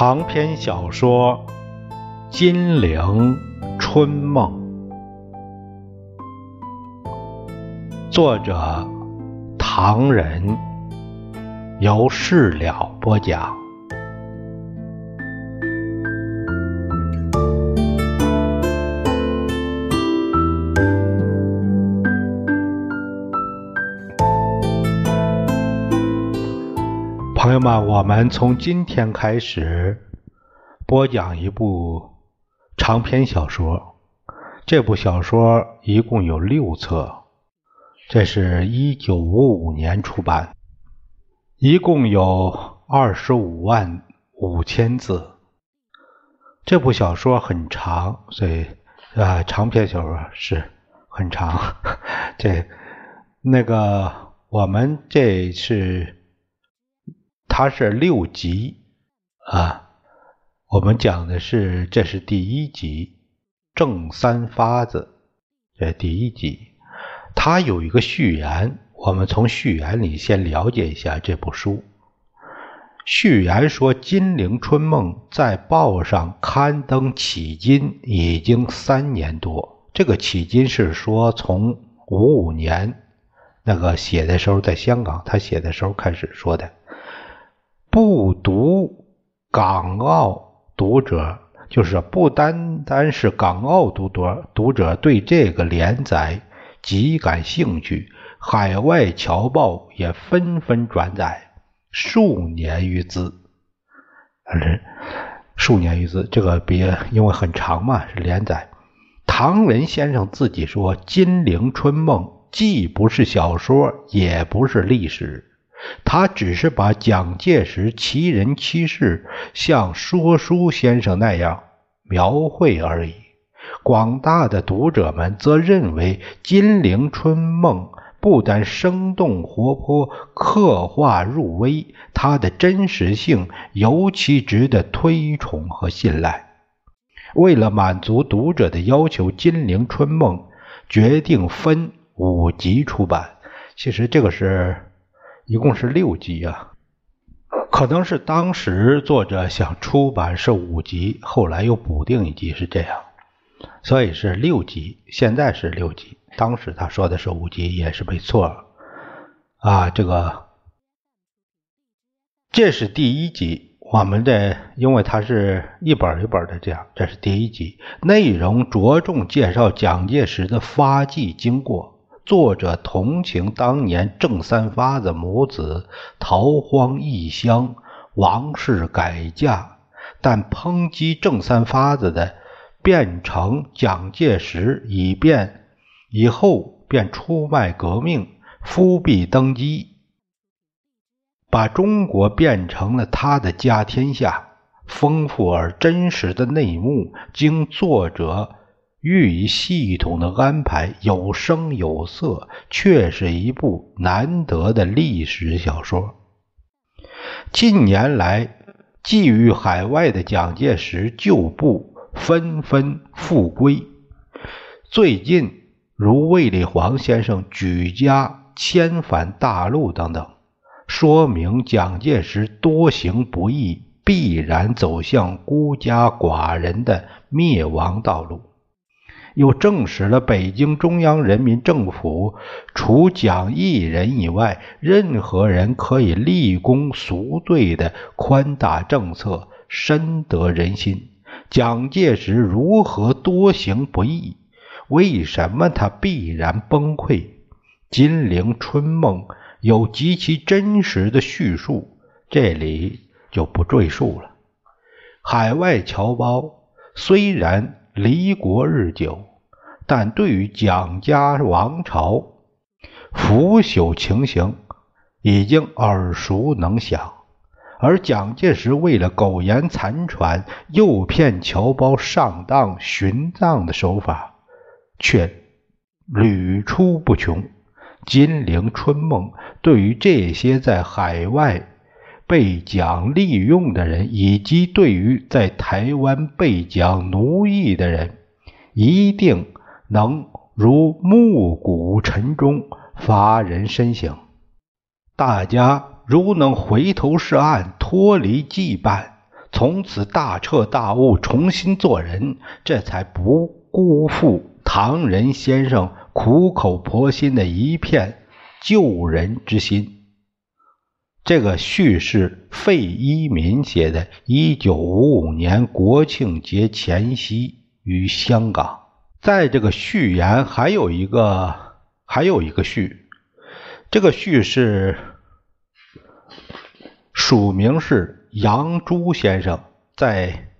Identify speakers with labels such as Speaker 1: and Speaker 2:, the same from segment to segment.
Speaker 1: 长篇小说《金陵春梦》，作者唐人，由事了播讲。那么，我们从今天开始播讲一部长篇小说。这部小说一共有六册，这是一九五五年出版，一共有二十五万五千字。这部小说很长，所以啊，长篇小说是很长。这那个我们这是。它是六集啊，我们讲的是这是第一集正三发子，这第一集，它有一个序言，我们从序言里先了解一下这部书。序言说，《金陵春梦》在报上刊登迄今已经三年多，这个迄今是说从五五年那个写的时候，在香港他写的时候开始说的。不读港澳读者，就是不单单是港澳读者，读者对这个连载极感兴趣，海外侨报也纷纷转载，数年于兹。是数年于兹，这个别因为很长嘛，是连载。唐人先生自己说，《金陵春梦》既不是小说，也不是历史。他只是把蒋介石奇人奇事像说书先生那样描绘而已。广大的读者们则认为《金陵春梦》不但生动活泼、刻画入微，它的真实性尤其值得推崇和信赖。为了满足读者的要求，《金陵春梦》决定分五集出版。其实这个是。一共是六集啊，可能是当时作者想出版是五集，后来又补订一集是这样，所以是六集。现在是六集，当时他说的是五集也是没错啊。这个这是第一集，我们的因为它是一本一本的这样，这是第一集，内容着重介绍蒋介石的发迹经过。作者同情当年郑三发子母子逃荒异乡，王氏改嫁，但抨击郑三发子的变成蒋介石，以便以后便出卖革命，复辟登基，把中国变成了他的家天下。丰富而真实的内幕，经作者。予以系统的安排，有声有色，却是一部难得的历史小说。近年来，寄予海外的蒋介石旧部纷纷复归。最近，如卫立煌先生举家迁返大陆等等，说明蒋介石多行不义，必然走向孤家寡人的灭亡道路。又证实了北京中央人民政府除蒋一人以外，任何人可以立功赎罪的宽大政策深得人心。蒋介石如何多行不义？为什么他必然崩溃？《金陵春梦》有极其真实的叙述，这里就不赘述了。海外侨胞虽然离国日久。但对于蒋家王朝腐朽情形已经耳熟能详，而蒋介石为了苟延残喘、诱骗侨胞上当寻赃的手法却屡出不穷。《金陵春梦》对于这些在海外被蒋利用的人，以及对于在台湾被蒋奴役的人，一定。能如暮鼓晨钟，发人深省。大家如能回头是岸，脱离羁绊，从此大彻大悟，重新做人，这才不辜负唐人先生苦口婆心的一片救人之心。这个序是费一民写的，一九五五年国庆节前夕于香港。在这个序言还有一个，还有一个序，这个序是署名是杨朱先生在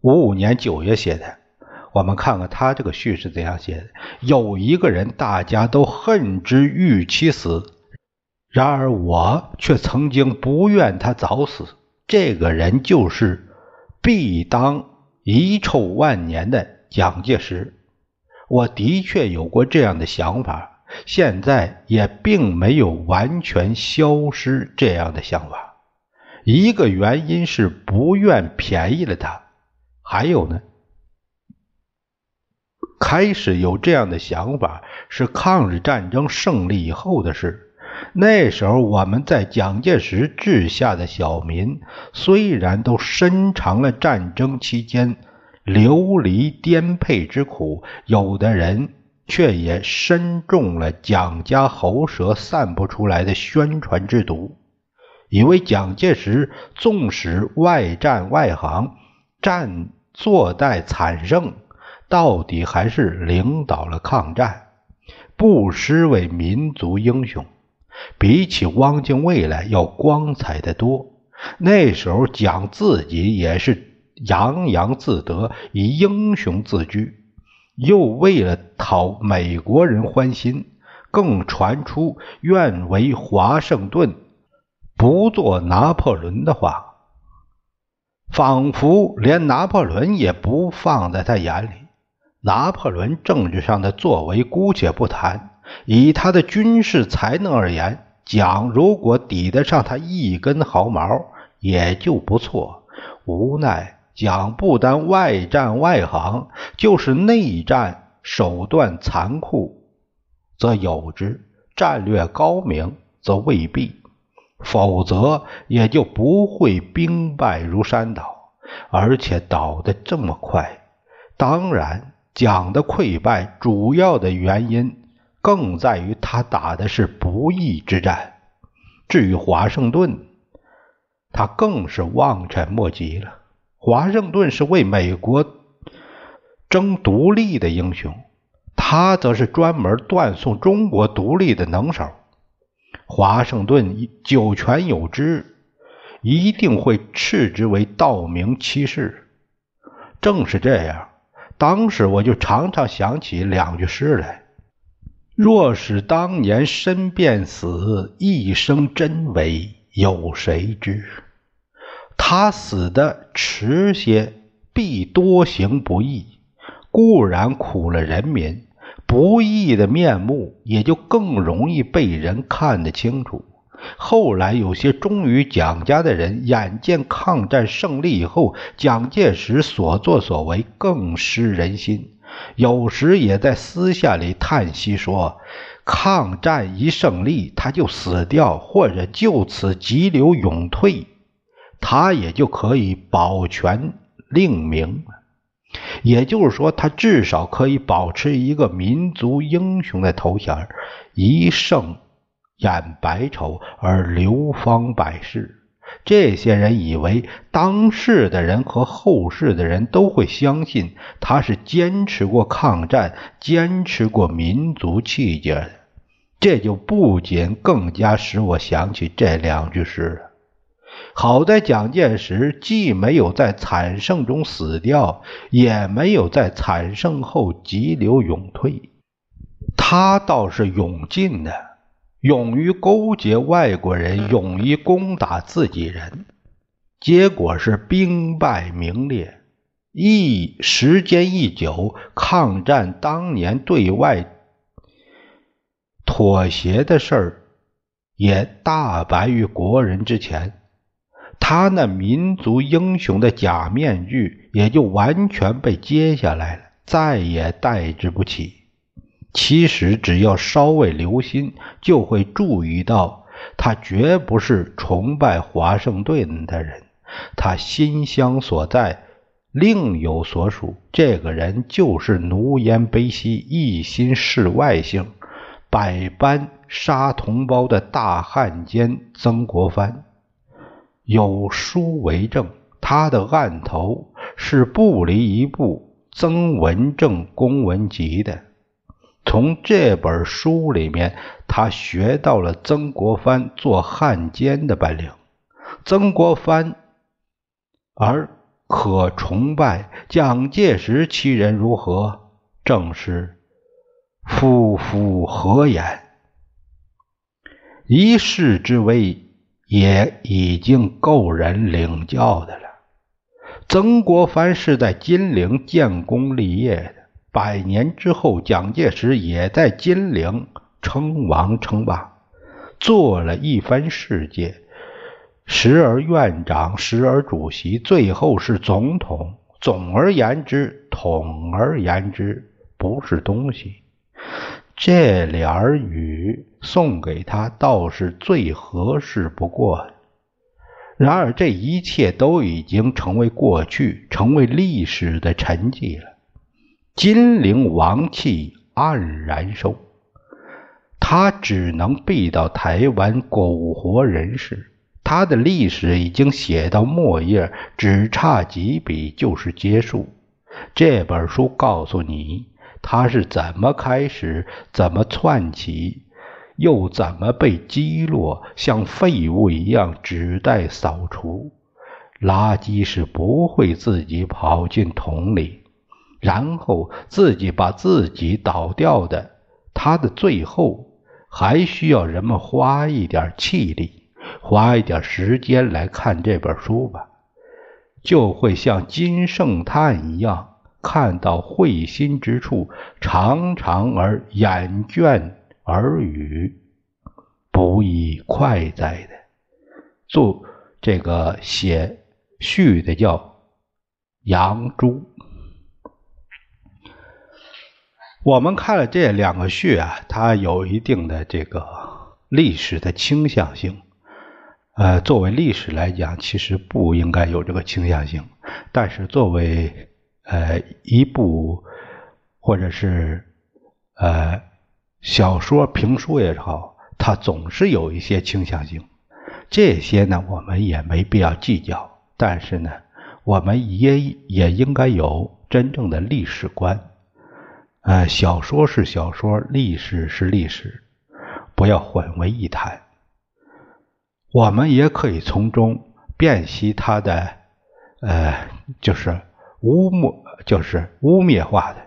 Speaker 1: 五五年九月写的。我们看看他这个序是怎样写的：有一个人，大家都恨之欲其死。然而我却曾经不愿他早死。这个人就是必当遗臭万年的蒋介石。我的确有过这样的想法，现在也并没有完全消失这样的想法。一个原因是不愿便宜了他，还有呢，开始有这样的想法是抗日战争胜利以后的事。那时候，我们在蒋介石治下的小民，虽然都深尝了战争期间流离颠沛之苦，有的人却也深中了蒋家喉舌散不出来的宣传之毒，以为蒋介石纵使外战外行，战坐待惨胜，到底还是领导了抗战，不失为民族英雄。比起汪精卫来要光彩的多。那时候蒋自己也是洋洋自得，以英雄自居，又为了讨美国人欢心，更传出愿为华盛顿，不做拿破仑的话，仿佛连拿破仑也不放在他眼里。拿破仑政治上的作为姑且不谈。以他的军事才能而言，蒋如果抵得上他一根毫毛，也就不错。无奈蒋不单外战外行，就是内战手段残酷，则有之；战略高明，则未必。否则也就不会兵败如山倒，而且倒得这么快。当然，蒋的溃败主要的原因。更在于他打的是不义之战。至于华盛顿，他更是望尘莫及了。华盛顿是为美国争独立的英雄，他则是专门断送中国独立的能手。华盛顿九泉有之，一定会斥之为盗名欺世。正是这样，当时我就常常想起两句诗来。若是当年身便死，一生真伪有谁知？他死的迟些，必多行不义，固然苦了人民，不义的面目也就更容易被人看得清楚。后来有些忠于蒋家的人，眼见抗战胜利以后，蒋介石所作所为更失人心。有时也在私下里叹息说：“抗战一胜利，他就死掉，或者就此急流勇退，他也就可以保全令名。也就是说，他至少可以保持一个民族英雄的头衔，一胜掩百丑而流芳百世。”这些人以为当世的人和后世的人都会相信他是坚持过抗战、坚持过民族气节的，这就不仅更加使我想起这两句诗了。好在蒋介石既没有在惨胜中死掉，也没有在惨胜后急流勇退，他倒是勇进的。勇于勾结外国人，勇于攻打自己人，结果是兵败名裂。一时间一久，抗战当年对外妥协的事儿也大白于国人之前，他那民族英雄的假面具也就完全被揭下来了，再也戴之不起。其实，只要稍微留心，就会注意到，他绝不是崇拜华盛顿的人，他心乡所在，另有所属。这个人就是奴颜卑膝，一心事外姓，百般杀同胞的大汉奸曾国藩。有书为证，他的案头是不离一部《曾文正公文集》的。从这本书里面，他学到了曾国藩做汉奸的本领。曾国藩而可崇拜，蒋介石其人如何？正是夫妇何言？一世之威也已经够人领教的了。曾国藩是在金陵建功立业的。百年之后，蒋介石也在金陵称王称霸，做了一番事业，时而院长，时而主席，最后是总统。总而言之，统而言之，不是东西。这联语送给他，倒是最合适不过。然而，这一切都已经成为过去，成为历史的沉寂了。金陵王气黯然收，他只能避到台湾苟活人世。他的历史已经写到末页，只差几笔就是结束。这本书告诉你，他是怎么开始，怎么窜起，又怎么被击落，像废物一样只待扫除。垃圾是不会自己跑进桶里。然后自己把自己倒掉的，他的最后还需要人们花一点气力，花一点时间来看这本书吧，就会像金圣叹一样，看到会心之处，常常而眼倦而语，不亦快哉的。做这个写序的叫杨朱。我们看了这两个序啊，它有一定的这个历史的倾向性。呃，作为历史来讲，其实不应该有这个倾向性。但是作为呃一部或者是呃小说、评书也好，它总是有一些倾向性。这些呢，我们也没必要计较。但是呢，我们也也应该有真正的历史观。呃，小说是小说，历史是历史，不要混为一谈。我们也可以从中辨析他的，呃，就是污抹，就是污蔑化的，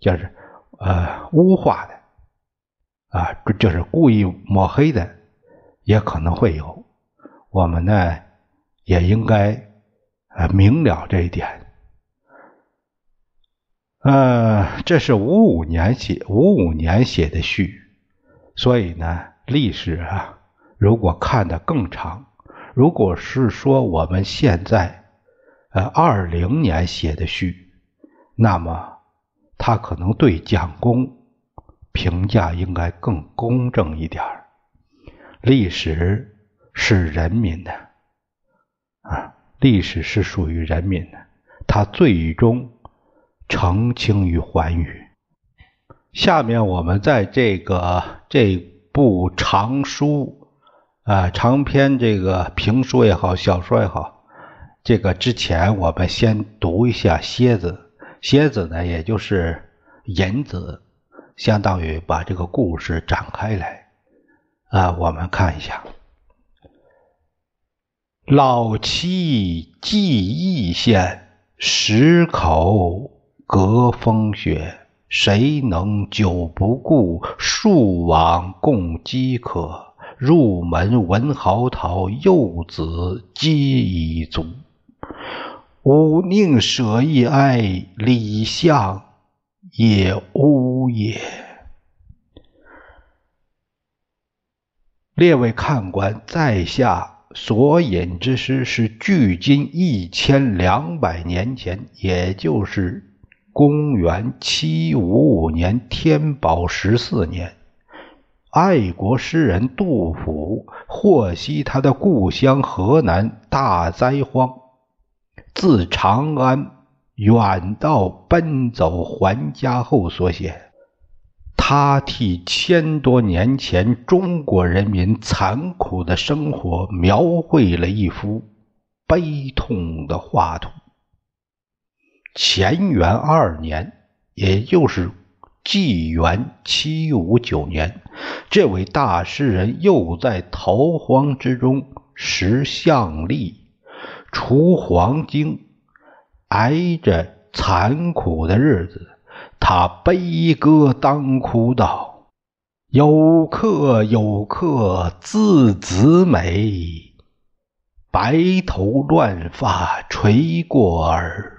Speaker 1: 就是呃污化的，啊，就是故意抹黑的，也可能会有。我们呢，也应该呃明了这一点。呃，这是五五年写五五年写的序，所以呢，历史啊，如果看得更长，如果是说我们现在呃二零年写的序，那么他可能对蒋公评价应该更公正一点历史是人民的啊，历史是属于人民的，他最终。澄清与寰宇。下面我们在这个这部长书啊长篇这个评书也好，小说也好，这个之前我们先读一下蝎子。蝎子呢，也就是引子，相当于把这个故事展开来啊。我们看一下，老妻寄异县十口。隔风雪，谁能久不顾？数往共饥渴。入门闻嚎啕，幼子皆已足。吾宁舍一哀，李相也吾也。列位看官，在下所引之诗是距今一千两百年前，也就是。公元七五五年，天宝十四年，爱国诗人杜甫获悉他的故乡河南大灾荒，自长安远道奔走还家后所写。他替千多年前中国人民残酷的生活描绘了一幅悲痛的画图。乾元二年，也就是纪元七五九年，这位大诗人又在逃荒之中识相历，除黄精，挨着残酷的日子。他悲歌当哭道：“有客有客字子美，白头乱发垂过耳。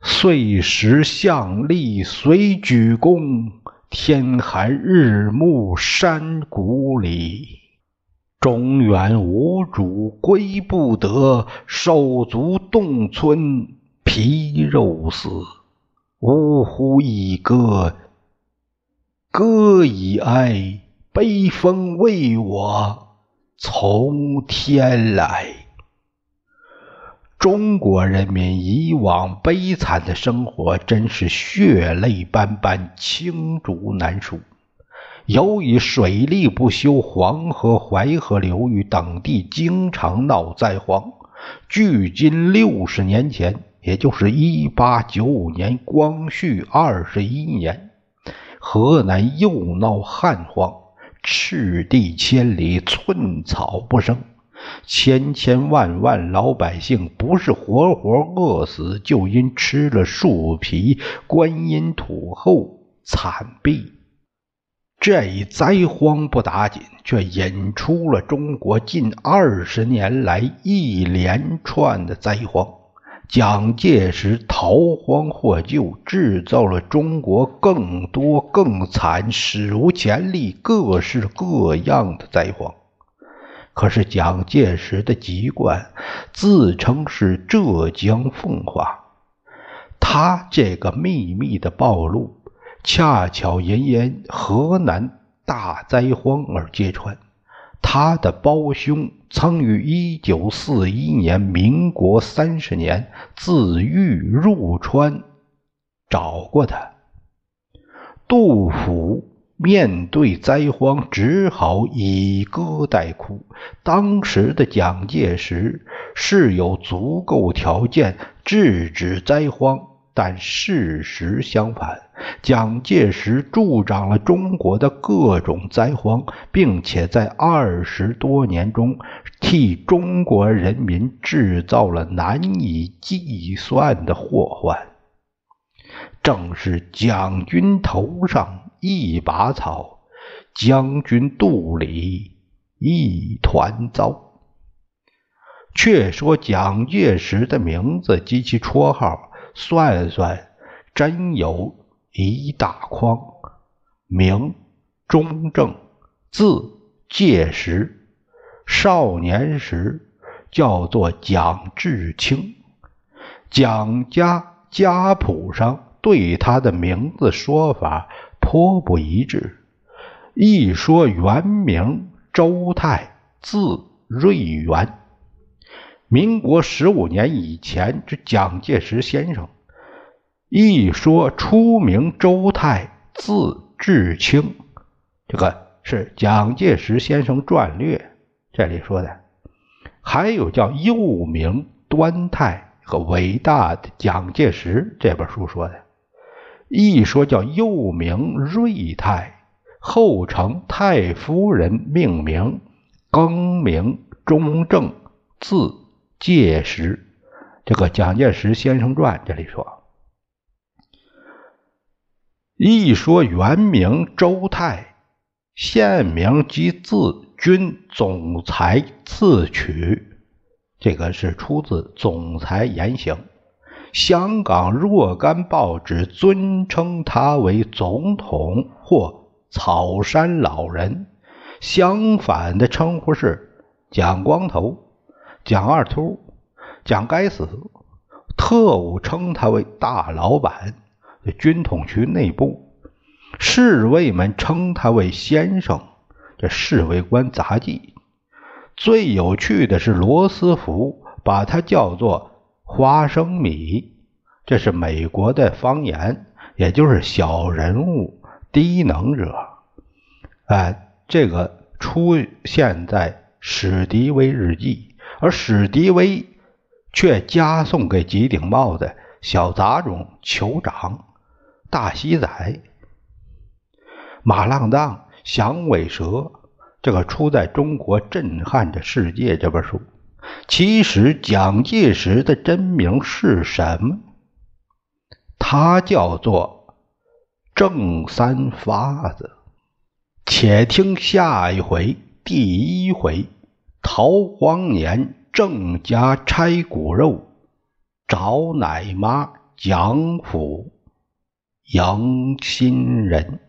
Speaker 1: 碎石相立随举弓，天寒日暮山谷里。中原无主归不得，手足冻村皮肉丝。”呜呼！一歌，歌以哀，悲风为我从天来。中国人民以往悲惨的生活，真是血泪斑斑，罄竹难书。由于水利不修，黄河、淮河流域等地经常闹灾荒。距今六十年前。也就是一八九五年光绪二十一年，河南又闹旱荒，赤地千里，寸草不生，千千万万老百姓不是活活饿死，就因吃了树皮，观音土后惨毙。这一灾荒不打紧，却引出了中国近二十年来一连串的灾荒。蒋介石逃荒获救，制造了中国更多更惨、史无前例、各式各样的灾荒。可是蒋介石的籍贯自称是浙江奉化，他这个秘密的暴露，恰巧因因河南大灾荒而揭穿。他的胞兄曾于一九四一年（民国三十年）自豫入川找过他。杜甫面对灾荒，只好以歌代哭。当时的蒋介石是有足够条件制止灾荒。但事实相反，蒋介石助长了中国的各种灾荒，并且在二十多年中替中国人民制造了难以计算的祸患。正是蒋军头上一把草，将军肚里一团糟。却说蒋介石的名字及其绰号。算算，真有一大筐。名中正，字介石，少年时叫做蒋志清。蒋家家谱上对他的名字说法颇不一致。一说原名周泰，字瑞元。民国十五年以前之蒋介石先生，一说出名周泰，字志清，这个是蒋介石先生传略这里说的。还有叫幼名端泰和伟大的蒋介石这本书说的。一说叫幼名瑞泰，后承太夫人命名，更名中正，字。介石，这个蒋介石先生传这里说，一说原名周泰，现名即字君，总裁自取，这个是出自《总裁言行》。香港若干报纸尊称他为总统或草山老人，相反的称呼是蒋光头。蒋二秃，蒋该死！特务称他为大老板。军统局内部，侍卫们称他为先生。这侍卫官杂技。最有趣的是罗斯福把它叫做花生米，这是美国的方言，也就是小人物、低能者。哎，这个出现在史迪威日记，而史迪威却加送给吉顶帽的小杂种、酋长、大西仔、马浪荡、响尾蛇。这个出在中国震撼着世界这本书，其实蒋介石的真名是什么？他叫做郑三发子。且听下一回第一回：逃荒年，郑家拆骨肉，找奶妈蒋府杨新人。